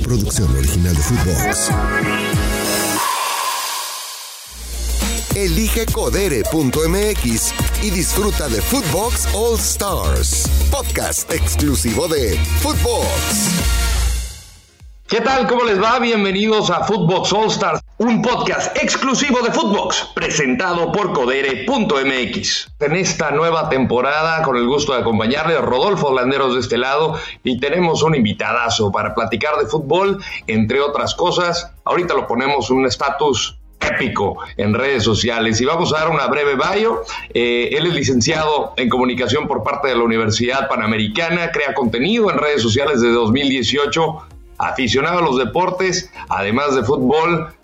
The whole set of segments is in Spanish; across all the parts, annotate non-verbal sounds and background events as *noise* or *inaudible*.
producción original de Footbox. Elige codere.mx y disfruta de Footbox All Stars, podcast exclusivo de Footbox. ¿Qué tal? ¿Cómo les va? Bienvenidos a Footbox All Stars, un podcast exclusivo de Footbox, presentado por Codere.mx. En esta nueva temporada, con el gusto de acompañarle, Rodolfo Landeros de este lado, y tenemos un invitadazo para platicar de fútbol, entre otras cosas. Ahorita lo ponemos un estatus épico en redes sociales. Y vamos a dar una breve bio. Eh, él es licenciado en comunicación por parte de la Universidad Panamericana, crea contenido en redes sociales desde 2018, aficionado a los deportes, además de fútbol,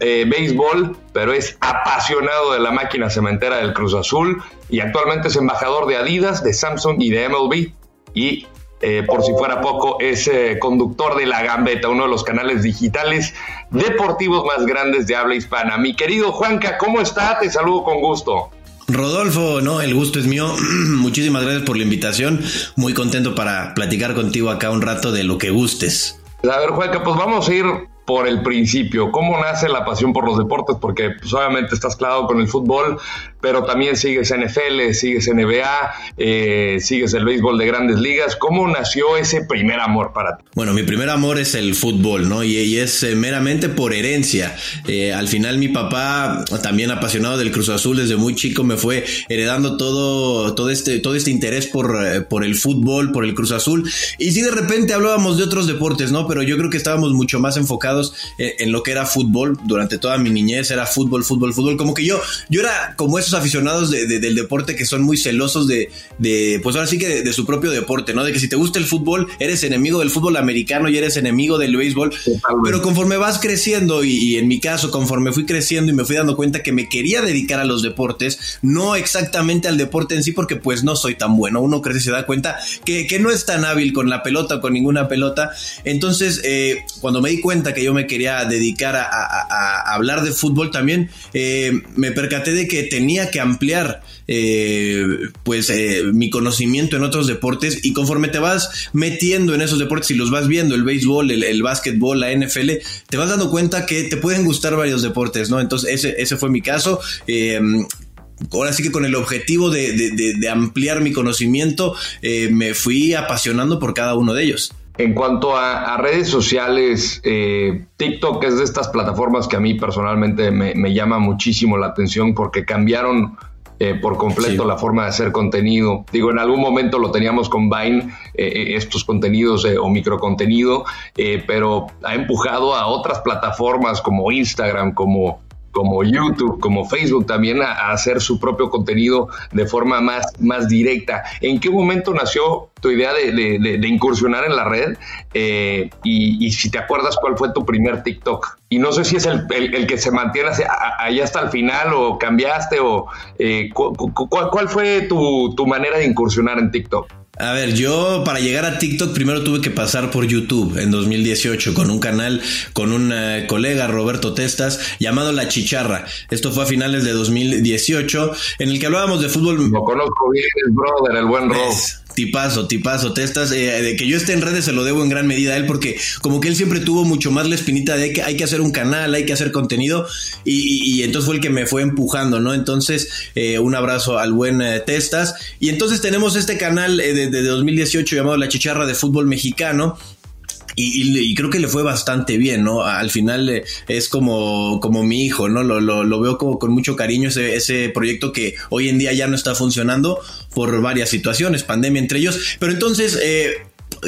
eh, béisbol, pero es apasionado de la máquina cementera del Cruz Azul y actualmente es embajador de Adidas, de Samsung y de MLB. Y eh, por si fuera poco, es eh, conductor de La Gambeta, uno de los canales digitales deportivos más grandes de habla hispana. Mi querido Juanca, ¿cómo está? Te saludo con gusto. Rodolfo, no, el gusto es mío. *clears throat* Muchísimas gracias por la invitación. Muy contento para platicar contigo acá un rato de lo que gustes. A ver, Juanca, pues vamos a ir por el principio. ¿Cómo nace la pasión por los deportes? Porque pues, obviamente estás clavado con el fútbol, pero también sigues NFL, sigues NBA, eh, sigues el béisbol de grandes ligas. ¿Cómo nació ese primer amor para ti? Bueno, mi primer amor es el fútbol, ¿no? Y, es eh, meramente por herencia. Eh, al final mi papá, también apasionado del Cruz Azul desde muy chico, me fue heredando todo, todo, este, todo este interés por, por el fútbol, por el Cruz Azul. Y sí, de repente hablábamos de otros deportes, ¿no? Pero yo creo que estábamos mucho más enfocados en, lo que era fútbol. Durante toda mi niñez era fútbol, fútbol, fútbol. Como que yo, yo era como aficionados del deporte que son muy celosos de, pues ahora sí que de, su propio deporte, ¿no? De que si te gusta el fútbol, eres enemigo del fútbol americano y eres enemigo del béisbol. Pero conforme vas creciendo, y, en mi caso, conforme fui creciendo y me fui dando cuenta que me quería dedicar a los deportes, no exactamente al deporte en sí, porque pues no soy tan bueno. Uno crece y se da cuenta que, que no es tan hábil con la pelota o con ninguna pelota. Entonces, eh, cuando me di cuenta que yo me quería dedicar a, hablar de fútbol también, eh, me percaté de que tenía que ampliar eh, pues eh, mi conocimiento en otros deportes y conforme te vas metiendo en esos deportes y los vas viendo, el béisbol, el, básquetbol, la NFL, te vas dando cuenta que te pueden gustar varios deportes, ¿no? Entonces ese, ese fue mi caso. Eh, ahora sí que con el objetivo de, ampliar mi conocimiento, me fui apasionando por cada uno de ellos. En cuanto a, redes sociales, eh, TikTok es de estas plataformas que a mí personalmente me, llama muchísimo la atención porque cambiaron eh, por completo la forma de hacer contenido. Digo, en algún momento lo teníamos con Vine, eh, estos contenidos o microcontenido, pero ha empujado a otras plataformas como Instagram, como como YouTube, como Facebook también a, hacer su propio contenido de forma más, más directa. ¿En qué momento nació tu idea de, incursionar en la red? Eh, y, si te acuerdas cuál fue tu primer TikTok. Y no sé si es el, que se mantiene allá hasta el final o cambiaste o eh, ¿cuál, fue tu, tu manera de incursionar en TikTok? A ver, yo para llegar a TikTok primero tuve que pasar por YouTube en 2018 con un canal con un colega, Roberto Testas, llamado La Chicharra. Esto fue a finales de 2018, en el que hablábamos de fútbol. Lo conozco bien, el brother, el buen Rob. Tipazo, tipazo, testas. Eh, de que yo esté en redes se lo debo en gran medida a él porque como que él siempre tuvo mucho más la espinita de que hay que hacer un canal, hay que hacer contenido y, entonces fue el que me fue empujando, ¿no? Entonces, eh, un abrazo al buen eh, Testas. Y entonces tenemos este canal de, de 2018 llamado La Chicharra de Fútbol Mexicano y, creo que le fue bastante bien, ¿no? Al final eh, es como, como mi hijo, ¿no? Lo, lo, veo como con mucho cariño ese, ese proyecto que hoy en día ya no está funcionando por varias situaciones, pandemia entre ellos. Pero entonces, eh,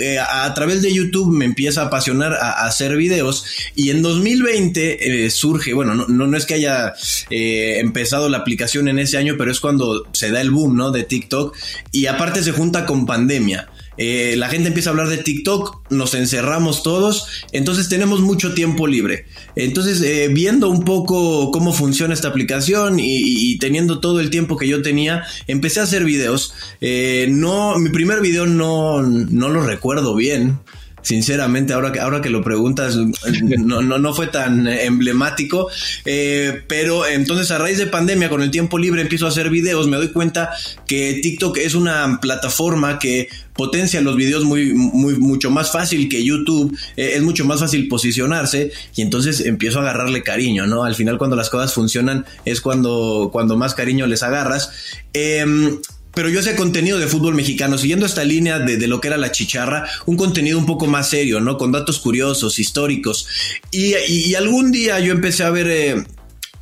eh, a, través de YouTube me empieza a apasionar a, hacer videos y en 2020 surge, bueno, no, no, es que haya empezado la aplicación en ese año, pero es cuando se da el boom, ¿no? De TikTok y aparte se junta con pandemia. Eh, la gente empieza a hablar de TikTok, nos encerramos todos, entonces tenemos mucho tiempo libre. Entonces, eh, viendo un poco cómo funciona esta aplicación y, teniendo todo el tiempo que yo tenía, empecé a hacer videos. Eh, no, mi primer video no, no lo recuerdo bien. Sinceramente, ahora que, ahora que lo preguntas, *laughs* no, no, no fue tan emblemático, eh, pero entonces a raíz de pandemia, con el tiempo libre, empiezo a hacer videos, me doy cuenta que TikTok es una plataforma que potencia los videos muy, muy, mucho más fácil que YouTube, eh, es mucho más fácil posicionarse y entonces empiezo a agarrarle cariño, ¿no? Al final cuando las cosas funcionan es cuando, cuando más cariño les agarras. Em, pero yo hacía contenido de fútbol mexicano, siguiendo esta línea de, lo que era la chicharra, un contenido un poco más serio, ¿no? Con datos curiosos, históricos. Y, algún día yo empecé a ver... Eh,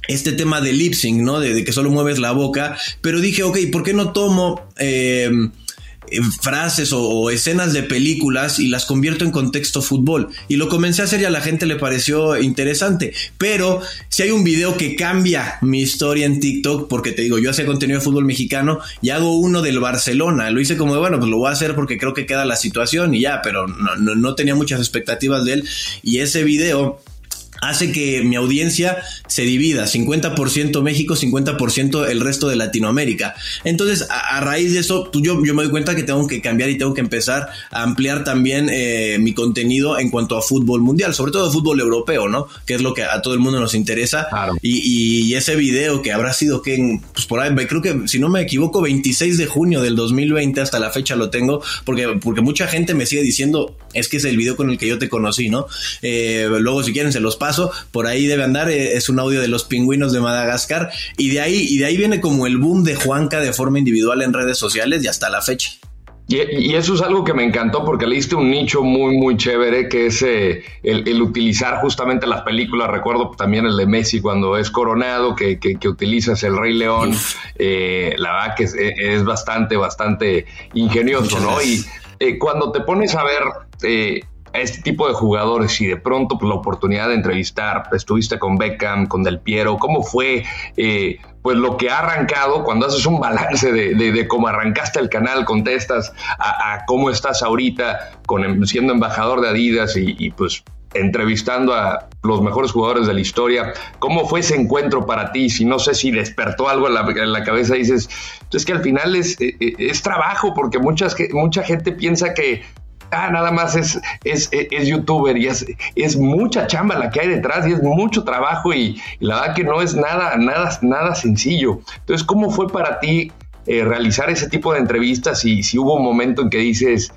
este tema de lip sync, ¿no? De, de, que solo mueves la boca, pero dije, ok, ¿por qué no tomo eh, frases o, escenas de películas y las convierto en contexto fútbol. Y lo comencé a hacer y a la gente le pareció interesante. Pero si hay un video que cambia mi historia en TikTok, porque te digo, yo hacía contenido de fútbol mexicano y hago uno del Barcelona. Lo hice como de, bueno, pues lo voy a hacer porque creo que queda la situación y ya, pero no, no tenía muchas expectativas de él. Y ese video hace que mi audiencia se divida, 50% México, 50% el resto de Latinoamérica. Entonces, a, raíz de eso, pues yo, yo, me doy cuenta que tengo que cambiar y tengo que empezar a ampliar también eh, mi contenido en cuanto a fútbol mundial, sobre todo fútbol europeo, ¿no? Que es lo que a todo el mundo nos interesa. Y, y, ese video que habrá sido que, pues por ahí, creo que si no me equivoco, 26 de junio del 2020 hasta la fecha lo tengo, porque, porque mucha gente me sigue diciendo, es que es el video con el que yo te conocí, ¿no? Eh, luego, si quieren, se los paso por ahí debe andar, eh, es un audio de los pingüinos de Madagascar, y de ahí, y de ahí viene como el boom de Juanca de forma individual en redes sociales y hasta la fecha. Y, eso es algo que me encantó porque le diste un nicho muy, muy chévere, que es eh, el, utilizar justamente las películas. Recuerdo también el de Messi cuando es coronado, que, que, utilizas el Rey León. Eh, la verdad que es, bastante, bastante ingenioso, ¿no? Y cuando te pones a ver a este tipo de jugadores y de pronto pues, la oportunidad de entrevistar, estuviste con Beckham, con Del Piero, ¿cómo fue eh, pues lo que ha arrancado cuando haces un balance de, cómo arrancaste el canal, contestas a, cómo estás ahorita con, siendo embajador de Adidas y, pues entrevistando a los mejores jugadores de la historia. ¿Cómo fue ese encuentro para ti? Si no sé si despertó algo en la, en la cabeza, dices, es que al final es, eh, eh, es, trabajo, porque muchas, mucha gente piensa que ah, nada más es, es, es, youtuber y es, es mucha chamba la que hay detrás y es mucho trabajo y, la verdad que no es nada, nada, nada sencillo. Entonces, ¿cómo fue para ti eh, realizar ese tipo de entrevistas y si hubo un momento en que dices,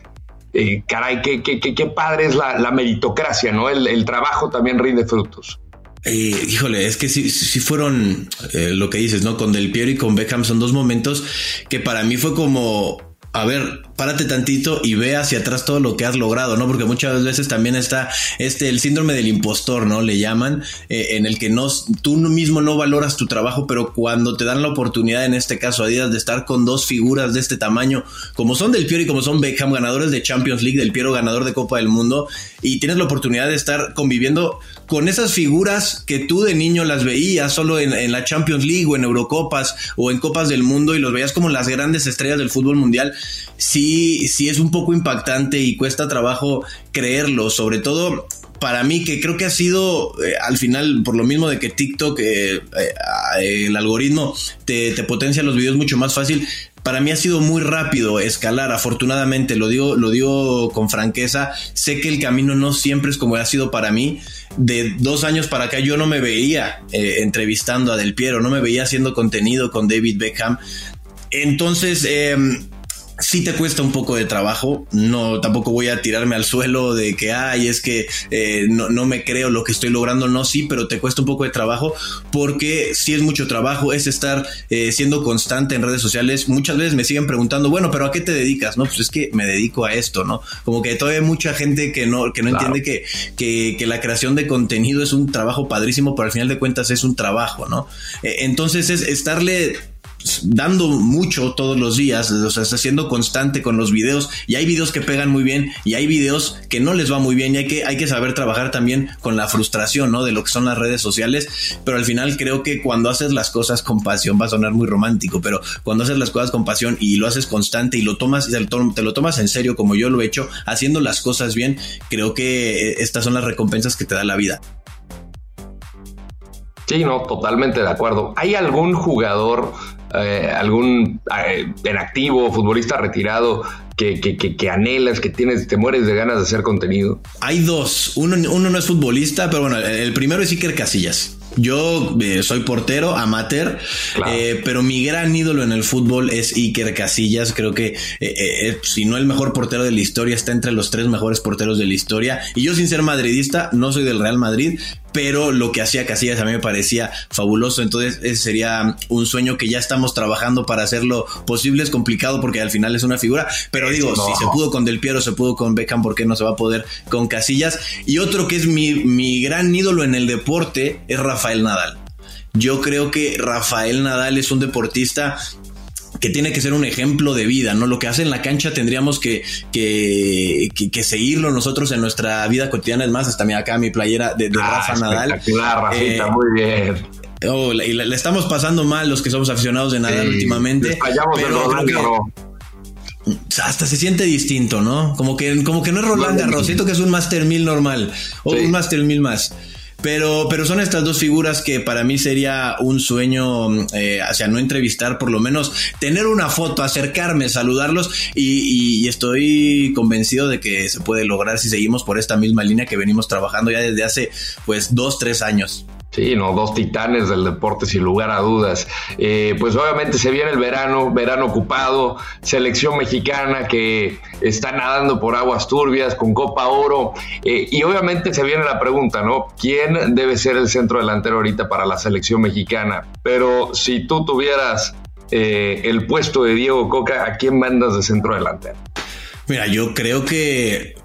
eh, caray, qué, qué, qué, padre es la, meritocracia, ¿no? El, trabajo también rinde frutos. Eh, híjole, es que si sí fueron lo que dices, ¿no? Con Del Piero y con Beckham son dos momentos que para mí fue como a ver, párate tantito y ve hacia atrás todo lo que has logrado, ¿no? Porque muchas veces también está este, el síndrome del impostor, ¿no? Le llaman, eh, en el que no, tú mismo no valoras tu trabajo, pero cuando te dan la oportunidad, en este caso Adidas, de estar con dos figuras de este tamaño, como son Del Piero y como son Beckham, ganadores de Champions League, Del Piero ganador de Copa del Mundo, y tienes la oportunidad de estar conviviendo con esas figuras que tú de niño las veías solo en, la Champions League o en Eurocopas o en Copas del Mundo y los veías como las grandes estrellas del fútbol mundial sí, es un poco impactante y cuesta trabajo creerlo, sobre todo para mí, que creo que ha sido eh, al final, por lo mismo de que TikTok, eh, eh, el algoritmo te, te, potencia los videos mucho más fácil. Para mí ha sido muy rápido escalar, afortunadamente, lo digo, lo digo con franqueza. Sé que el camino no siempre es como ha sido para mí. De dos años para acá yo no me veía entrevistando a Del Piero, no me veía haciendo contenido con David Beckham. Entonces, em, sí te cuesta un poco de trabajo. No, tampoco voy a tirarme al suelo de que, ay, es que eh, no, no, me creo lo que estoy logrando. No, sí, pero te cuesta un poco de trabajo porque sí es mucho trabajo, es estar eh, siendo constante en redes sociales. Muchas veces me siguen preguntando, bueno, pero ¿a qué te dedicas? No, pues es que me dedico a esto, ¿no? Como que todavía hay mucha gente que no, que no entiende que, que, que, la creación de contenido es un trabajo padrísimo, pero al final de cuentas es un trabajo, ¿no? Eh, entonces es estarle dando mucho todos los días, o sea, está siendo constante con los videos y hay videos que pegan muy bien y hay videos que no les va muy bien y hay que, hay que saber trabajar también con la frustración, ¿no? De lo que son las redes sociales, pero al final creo que cuando haces las cosas con pasión, va a sonar muy romántico, pero cuando haces las cosas con pasión y lo haces constante y lo tomas, te lo tomas en serio como yo lo he hecho, haciendo las cosas bien, creo que eh, estas son las recompensas que te da la vida. Sí, no, totalmente de acuerdo. ¿Hay algún jugador, eh, algún eh, en activo, futbolista retirado, que, que, que, anhelas, que tienes, te mueres de ganas de hacer contenido? Hay dos. Uno, uno no es futbolista, pero bueno, el primero es Iker Casillas. Yo eh, soy portero, amateur, eh, pero mi gran ídolo en el fútbol es Iker Casillas. Creo que, eh, si no el mejor portero de la historia, está entre los tres mejores porteros de la historia. Y yo, sin ser madridista, no soy del Real Madrid, pero lo que hacía Casillas a mí me parecía fabuloso. Entonces, ese sería un sueño que ya estamos trabajando para hacerlo posible. Es complicado porque al final es una figura, pero digo, si se pudo con Del Piero, se pudo con Beckham, ¿por qué no se va a poder con Casillas? Y otro que es mi, mi gran ídolo en el deporte es Rafael Nadal. Yo creo que Rafael Nadal es un deportista que tiene que ser un ejemplo de vida, ¿no? Lo que hace en la cancha tendríamos que, que, que, seguirlo nosotros en nuestra vida cotidiana. Es más, hasta mira acá mi playera de, ah, Rafa Nadal. Eh, muy bien. Oh, y le, estamos pasando mal los que somos aficionados de Nadal últimamente. Pero hasta se siente distinto, ¿no? Como que, como que no es Roland Garros, siento que es un Master 1000 normal o un Master 1000 más. Pero, pero son estas dos figuras que para mí sería un sueño, eh, o sea, no entrevistar, por lo menos tener una foto, acercarme, saludarlos y, y, estoy convencido de que se puede lograr si seguimos por esta misma línea que venimos trabajando ya desde hace pues dos, tres años. Sí, no, dos titanes del deporte sin lugar a dudas. Eh, pues obviamente se viene el verano, verano ocupado, selección mexicana que está nadando por aguas turbias con Copa Oro eh, y obviamente se viene la pregunta, ¿no? ¿Quién debe ser el centro delantero ahorita para la selección mexicana? Pero si tú tuvieras eh, el puesto de Diego Coca, ¿a quién mandas de centro delantero? Mira, yo creo que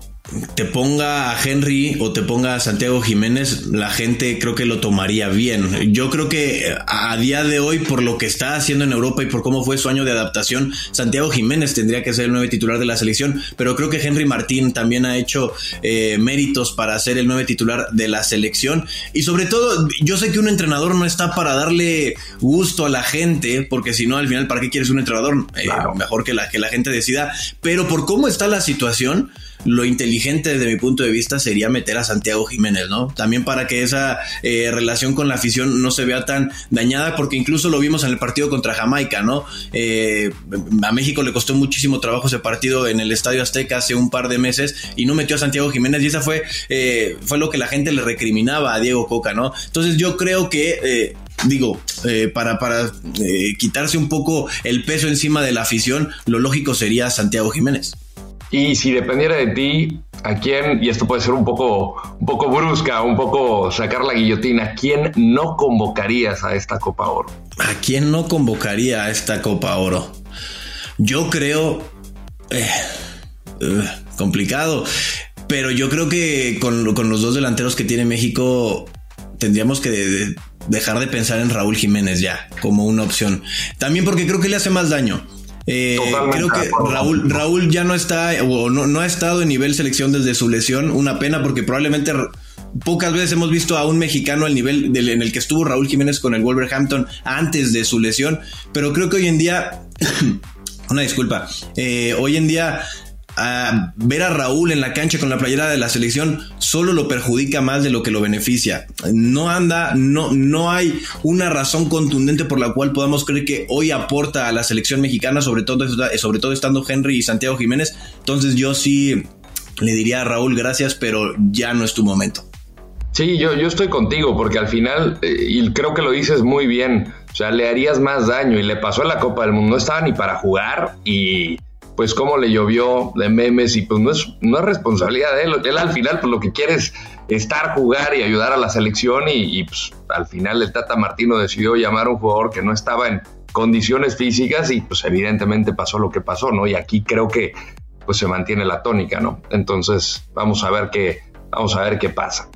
te ponga a Henry o te ponga a Santiago Jiménez, la gente creo que lo tomaría bien. Yo creo que a día de hoy, por lo que está haciendo en Europa y por cómo fue su año de adaptación, Santiago Jiménez tendría que ser el nuevo titular de la selección, pero creo que Henry Martín también ha hecho eh, méritos para ser el nuevo titular de la selección. Y sobre todo, yo sé que un entrenador no está para darle gusto a la gente, porque si no, al final, ¿para qué quieres un entrenador? Eh, mejor que la, que la gente decida, pero por cómo está la situación, lo inteligente desde mi punto de vista sería meter a Santiago Jiménez, ¿no? También para que esa eh, relación con la afición no se vea tan dañada, porque incluso lo vimos en el partido contra Jamaica, ¿no? Eh, a México le costó muchísimo trabajo ese partido en el Estadio Azteca hace un par de meses y no metió a Santiago Jiménez y esa fue, eh, fue lo que la gente le recriminaba a Diego Coca, ¿no? Entonces yo creo que digo, para, para quitarse un poco el peso encima de la afición, lo lógico sería Santiago Jiménez. Y si dependiera de ti, ¿a quién, y esto puede ser un poco, un poco brusca, un poco sacar la guillotina, ¿a quién no convocarías a esta Copa Oro? ¿A quién no convocaría a esta Copa Oro? Yo creo... Eh, eh, complicado, pero yo creo que con, los dos delanteros que tiene México tendríamos que dejar de pensar en Raúl Jiménez ya como una opción. También porque creo que le hace más daño. Eh, creo que Raúl, Raúl ya no está o no, no ha estado en nivel selección desde su lesión. Una pena porque probablemente pocas veces hemos visto a un mexicano al nivel del, en el que estuvo Raúl Jiménez con el Wolverhampton antes de su lesión. Pero creo que hoy en día, *clears throat* una disculpa, eh, hoy en día ver a Raúl en la cancha con la playera de la selección solo lo perjudica más de lo que lo beneficia. No anda, no, no hay una razón contundente por la cual podamos creer que hoy aporta a la selección mexicana, sobre todo, sobre todo estando Henry y Santiago Jiménez. Entonces yo sí le diría a Raúl gracias, pero ya no es tu momento. Sí, yo, yo estoy contigo, porque al final, eh, y creo que lo dices muy bien, o sea, le harías más daño y le pasó a la Copa del Mundo, no estaba ni para jugar y pues cómo le llovió de memes y pues no es, no es responsabilidad de él. Él al final pues lo que quiere es estar, jugar y ayudar a la selección y, pues al final el Tata Martino decidió llamar a un jugador que no estaba en condiciones físicas y pues evidentemente pasó lo que pasó, ¿no? Y aquí creo que pues se mantiene la tónica, ¿no? Entonces vamos a ver qué, vamos a ver qué pasa.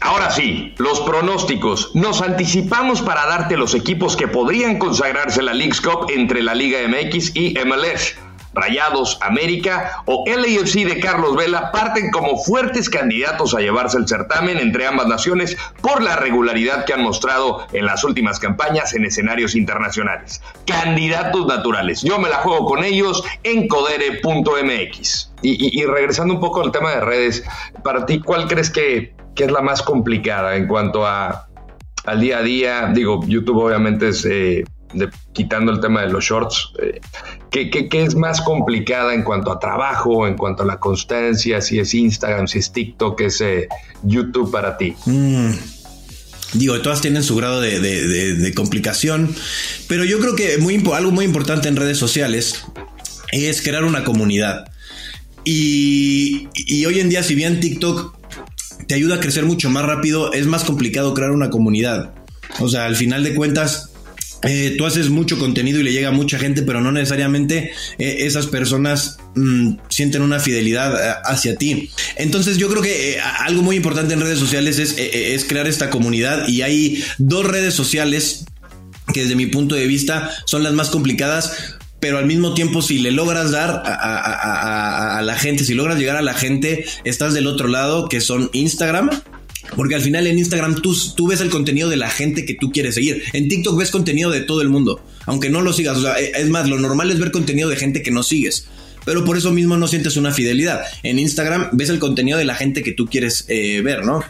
Ahora sí, los pronósticos. Nos anticipamos para darte los equipos que podrían consagrarse la League's Cup entre la Liga MX y MLS. Rayados, América o LAFC de Carlos Vela parten como fuertes candidatos a llevarse el certamen entre ambas naciones por la regularidad que han mostrado en las últimas campañas en escenarios internacionales. Candidatos naturales. Yo me la juego con ellos en codere.mx. Y, regresando un poco al tema de redes, para ti, ¿cuál crees que, es la más complicada en cuanto a al día a día? Digo, YouTube obviamente es... Eh, quitando el tema de los shorts, eh, ¿qué, es más complicada en cuanto a trabajo, en cuanto a la constancia, si es Instagram, si es TikTok, es eh, YouTube para ti? Mm. Digo, todas tienen su grado de, complicación, pero yo creo que muy, algo muy importante en redes sociales es crear una comunidad. Y, y hoy en día, si bien TikTok te ayuda a crecer mucho más rápido, es más complicado crear una comunidad. O sea, al final de cuentas, eh, tú haces mucho contenido y le llega a mucha gente, pero no necesariamente eh, esas personas mm, sienten una fidelidad eh, hacia ti. Entonces yo creo que algo muy importante en redes sociales es, es crear esta comunidad y hay dos redes sociales que desde mi punto de vista son las más complicadas pero al mismo tiempo si le logras dar a, la gente, si logras llegar a la gente, estás del otro lado, que son Instagram porque al final en Instagram tú, ves el contenido de la gente que tú quieres seguir. En TikTok ves contenido de todo el mundo, aunque no lo sigas. O sea, e, es más, lo normal es ver contenido de gente que no sigues. Pero por eso mismo no sientes una fidelidad. En Instagram ves el contenido de la gente que tú quieres eh, ver, ¿no?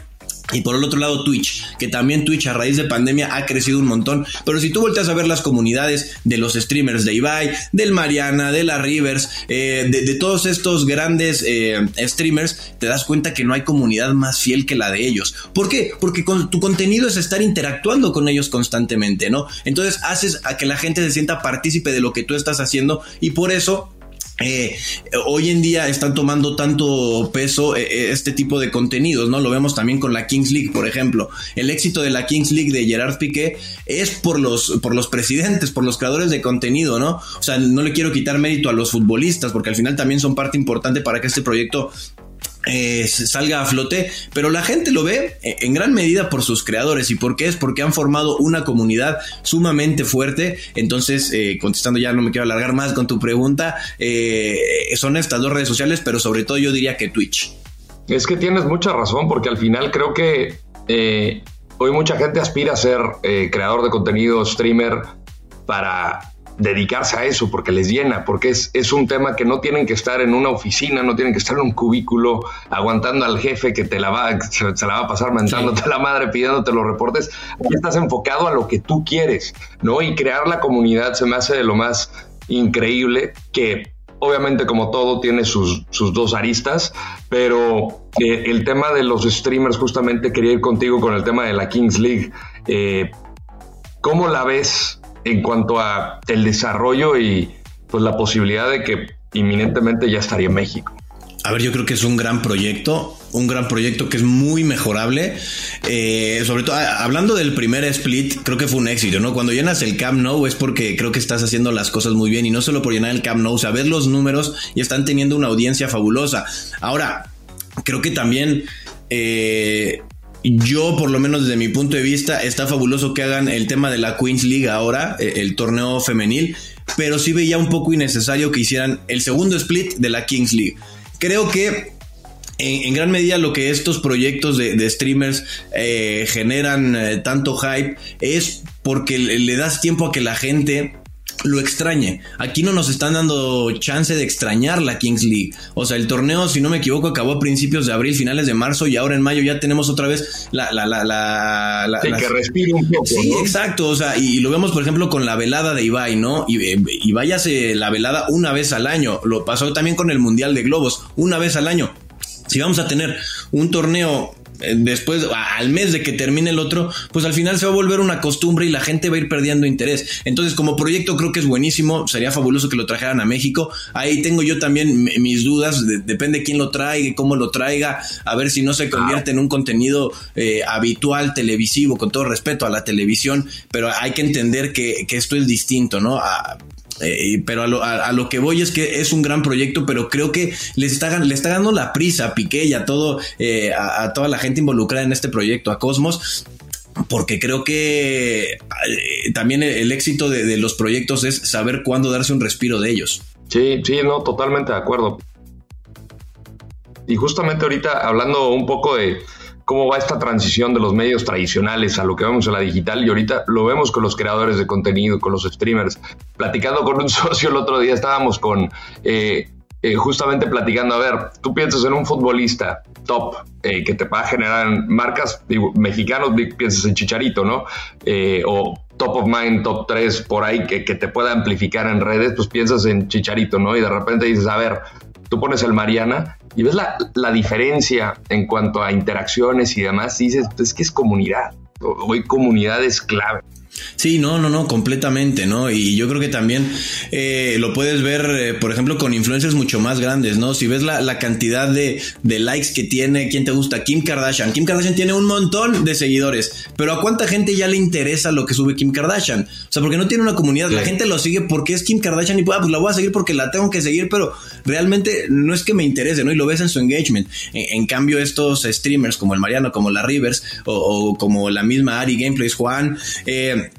Y por el otro lado Twitch, que también Twitch a raíz de pandemia ha crecido un montón. Pero si tú volteas a ver las comunidades de los streamers de Ibai, del Mariana, de la Rivers, eh, de, todos estos grandes eh, streamers, te das cuenta que no hay comunidad más fiel que la de ellos. ¿Por qué? Porque tu contenido es estar interactuando con ellos constantemente, ¿no? Entonces haces a que la gente se sienta partícipe de lo que tú estás haciendo y por eso eh, hoy en día están tomando tanto peso eh, eh, este tipo de contenidos, ¿no? Lo vemos también con la Kings League, por ejemplo. El éxito de la Kings League de Gerard Piqué es por los, por los presidentes, por los creadores de contenido, ¿no? O sea, no le quiero quitar mérito a los futbolistas, porque al final también son parte importante para que este proyecto eh, salga a flote, pero la gente lo ve eh, en gran medida por sus creadores. ¿Y por qué es? Porque han formado una comunidad sumamente fuerte. Entonces, eh, contestando ya, no me quiero alargar más con tu pregunta, son estas dos redes sociales, pero sobre todo yo diría que Twitch. Es que tienes mucha razón, porque al final creo que hoy mucha gente aspira a ser creador de contenido, streamer, para dedicarse a eso porque les llena, porque es, es, un tema que no tienen que estar en una oficina, no tienen que estar en un cubículo aguantando al jefe que te la va, se, la va a pasar mentándote la madre, pidiéndote los reportes. Aquí estás enfocado a lo que tú quieres, ¿no? Y crear la comunidad se me hace de lo más increíble que obviamente como todo tiene sus, sus dos aristas, pero eh, el tema de los streamers justamente quería ir contigo con el tema de la Kings League. Eh, ¿Cómo la ves? En cuanto a el desarrollo y pues la posibilidad de que inminentemente ya estaría México. A ver, yo creo que es un gran proyecto, un gran proyecto que es muy mejorable. Eh, sobre todo, hablando del primer split, creo que fue un éxito, ¿no? Cuando llenas el Camp Nou es porque creo que estás haciendo las cosas muy bien y no solo por llenar el Camp Nou, o sea, ver los números y están teniendo una audiencia fabulosa. Ahora, creo que también eh, yo, por lo menos desde mi punto de vista, está fabuloso que hagan el tema de la Queens League ahora, eh, el torneo femenil, pero sí veía un poco innecesario que hicieran el segundo split de la Kings League. Creo que en, gran medida lo que estos proyectos de, streamers eh, generan eh, tanto hype es porque le das tiempo a que la gente lo extrañe. Aquí no nos están dando chance de extrañar la Kings League. O sea, el torneo, si no me equivoco, acabó a principios de abril, finales de marzo y ahora en mayo ya tenemos otra vez la... la, la, la, sí, que respire un poco. Sí, exacto. O sea, y, lo vemos, por ejemplo, con la velada de Ibai, ¿no? Y, eh, Ibai hace la velada una vez al año. Lo pasó también con el Mundial de Globos, una vez al año. Si vamos a tener un torneo después, al mes de que termine el otro, pues al final se va a volver una costumbre y la gente va a ir perdiendo interés. Entonces, como proyecto creo que es buenísimo, sería fabuloso que lo trajeran a México. Ahí tengo yo también mis dudas, depende quién lo traiga, cómo lo traiga, a ver si no se convierte en un contenido eh, habitual, televisivo, con todo respeto a la televisión, pero hay que entender que, que esto es distinto, ¿no? Eh, pero a lo, que voy es que es un gran proyecto, pero creo que les está, le está dando la prisa a Piqué y a, todo, eh, a, toda la gente involucrada en este proyecto, a Cosmos, porque creo que eh, también el, éxito de, de, los proyectos es saber cuándo darse un respiro de ellos. Sí, sí, no, totalmente de acuerdo. Y justamente ahorita hablando un poco de, cómo va esta transición de los medios tradicionales a lo que vemos en la digital y ahorita lo vemos con los creadores de contenido, con los streamers. Platicando con un *laughs* socio el otro día estábamos con... Eh, eh, justamente platicando, a ver, tú piensas en un futbolista top eh, que te va a generar marcas mexicanos, piensas en Chicharito, ¿no? Eh, o top of mind, top 3 por ahí que, que, te pueda amplificar en redes, pues piensas en Chicharito, ¿no? Y de repente dices, a ver, tú pones el Mariana y ves la, la diferencia en cuanto a interacciones y demás, dices, pues es que es comunidad. Hoy comunidad es clave. Sí, no, no, no, completamente, ¿no? Y yo creo que también eh, lo puedes ver, eh, por ejemplo, con influencers mucho más grandes, ¿no? Si ves la, cantidad de, likes que tiene, ¿quién te gusta? Kim Kardashian. Kim Kardashian tiene un montón de seguidores, pero ¿a cuánta gente ya le interesa lo que sube Kim Kardashian? O sea, porque no tiene una comunidad, la gente lo sigue porque es Kim Kardashian y ah, pues la voy a seguir porque la tengo que seguir, pero realmente no es que me interese, ¿no? Y lo ves en su engagement. En, cambio, estos streamers como el Mariano, como la Rivers o, o como la misma Ari Gameplays Juan, eh,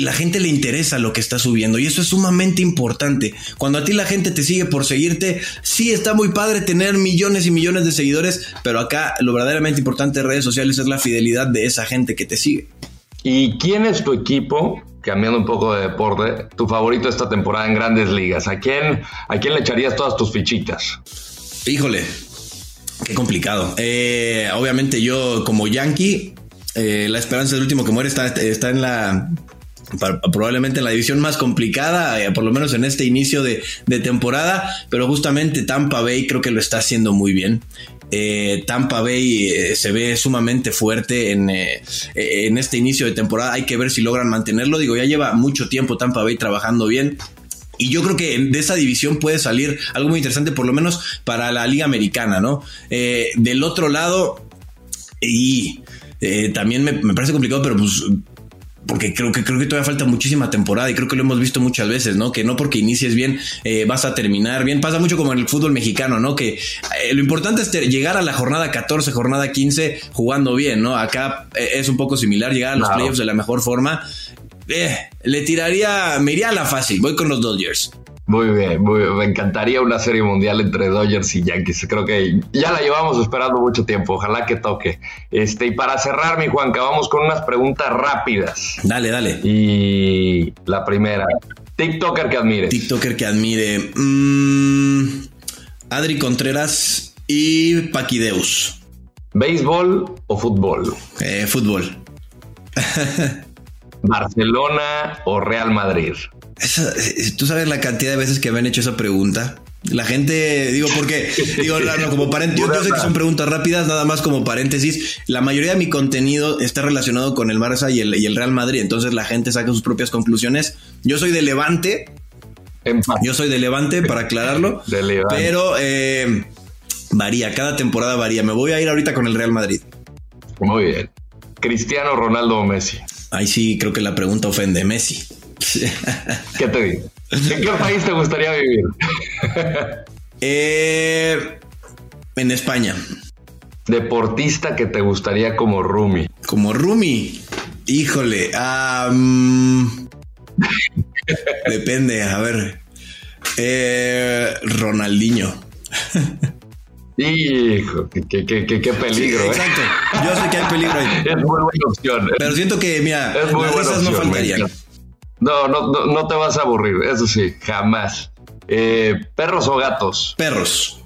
la gente le interesa lo que está subiendo y eso es sumamente importante. Cuando a ti la gente te sigue por seguirte, sí está muy padre tener millones y millones de seguidores, pero acá lo verdaderamente importante de redes sociales es la fidelidad de esa gente que te sigue. ¿Y quién es tu equipo, cambiando un poco de deporte, tu favorito esta temporada en grandes ligas? ¿A quién, a quién le echarías todas tus fichitas? Híjole, qué complicado. Eh, obviamente yo como yankee, eh, la esperanza del último que muere está, está en la probablemente la división más complicada, eh, por lo menos en este inicio de, temporada, pero justamente Tampa Bay creo que lo está haciendo muy bien. Eh, Tampa Bay eh, se ve sumamente fuerte en, en este inicio de temporada. Hay que ver si logran mantenerlo. Digo, ya lleva mucho tiempo Tampa Bay trabajando bien. Y yo creo que de esa división puede salir algo muy interesante, por lo menos para la Liga Americana, ¿no? del otro lado, y también me, me, parece complicado, pero pues porque creo que creo que todavía falta muchísima temporada y creo que lo hemos visto muchas veces, ¿no? Que no porque inicies bien eh, vas a terminar bien. Pasa mucho como en el fútbol mexicano, ¿no? Que eh, lo importante es llegar a la jornada 14, jornada 15 jugando bien, ¿no? Acá eh, es un poco similar, llegar a los playoffs de la mejor forma. le tiraría, me iría a la fácil, voy con los Dodgers. Muy bien, me encantaría una serie mundial entre Dodgers y Yankees. Creo que ya la llevamos esperando mucho tiempo. Ojalá que toque. Este, y para cerrar, mi Juanca, vamos con unas preguntas rápidas. Dale, dale. Y la primera, TikToker que admire. TikToker que admire. Mm, Adri Contreras y Paquideus. ¿Béisbol o fútbol? Eh, fútbol. *laughs* ¿Barcelona o Real Madrid? Eh, Tú sabes la cantidad de veces que me han hecho esa pregunta. La gente, digo, porque, digo, como paréntesis, yo, sé que son preguntas rápidas, nada más como paréntesis. La mayoría de mi contenido está relacionado con el Barça y el, Real Madrid, entonces la gente saca sus propias conclusiones. Yo soy de Levante, yo soy de Levante, para aclararlo, pero eh, varía, cada temporada varía. Me voy a ir ahorita con el Real Madrid. Muy bien. Cristiano Ronaldo o Messi. Ahí sí, creo que la pregunta ofende. Messi. ¿Qué te digo? ¿En qué país te gustaría vivir? *laughs* Eh, en España. Deportista que te gustaría como Rumi. Como Rumi. Híjole. *laughs* depende, a ver. Eh, Ronaldinho. *laughs* Hijo, qué, peligro. ¿eh? exacto. Yo sé que hay peligro ahí. Es muy buena opción. Pero siento que, mira, es muy las no faltarían. No, no, no, te vas a aburrir, eso sí, jamás. Eh, ¿Perros o gatos? Perros.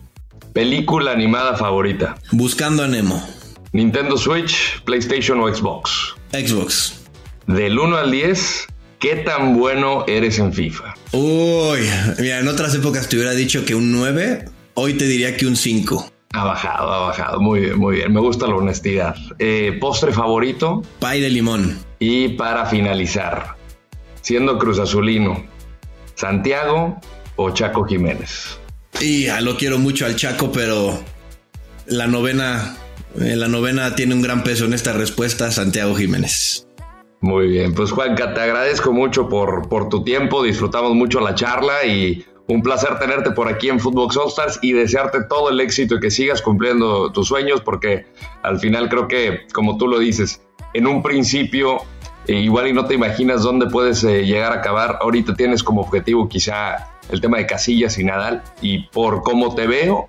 ¿Película animada favorita? Buscando a Nemo. ¿Nintendo Switch, PlayStation o Xbox? Xbox. Del 1 al 10, ¿qué tan bueno eres en FIFA? Uy, mira, en otras épocas te hubiera dicho que un 9, hoy te diría que un 5. Ha bajado, ha bajado. Muy bien, muy bien. Me gusta la honestidad. Eh, ¿Postre favorito? Pay de limón. Y para finalizar, siendo Cruz Azulino, Santiago o Chaco Jiménez. Y ya lo quiero mucho al Chaco, pero la novena, eh, la novena tiene un gran peso en esta respuesta, Santiago Jiménez. Muy bien, pues Juanca, te agradezco mucho por, por tu tiempo, disfrutamos mucho la charla y un placer tenerte por aquí en Footbox All Stars y desearte todo el éxito y que sigas cumpliendo tus sueños porque al final creo que, como tú lo dices, en un principio e igual y no te imaginas dónde puedes eh, llegar a acabar. Ahorita tienes como objetivo quizá el tema de Casillas y Nadal y por cómo te veo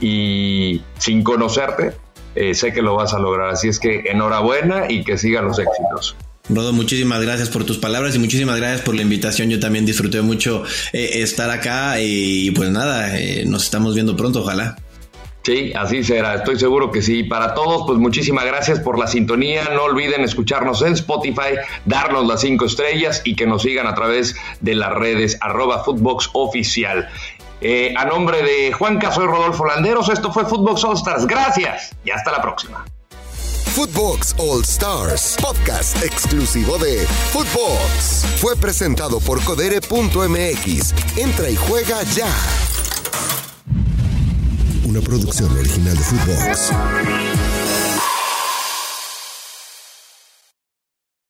y sin conocerte, eh, sé que lo vas a lograr. Así es que enhorabuena y que sigan los éxitos. Rodo, muchísimas gracias por tus palabras y muchísimas gracias por la invitación. Yo también disfruté mucho eh, estar acá y pues nada, eh, nos estamos viendo pronto, ojalá. Sí, así será, estoy seguro que sí. Para todos, pues muchísimas gracias por la sintonía. No olviden escucharnos en Spotify, darnos las cinco estrellas y que nos sigan a través de las redes arroba Footbox. Eh, a nombre de Juanca, soy Rodolfo Landeros. Esto fue Footbox All Stars. Gracias y hasta la próxima. Footbox All Stars, podcast exclusivo de Footbox. Fue presentado por Codere.mx. Entra y juega ya. Una producción original de Footbox.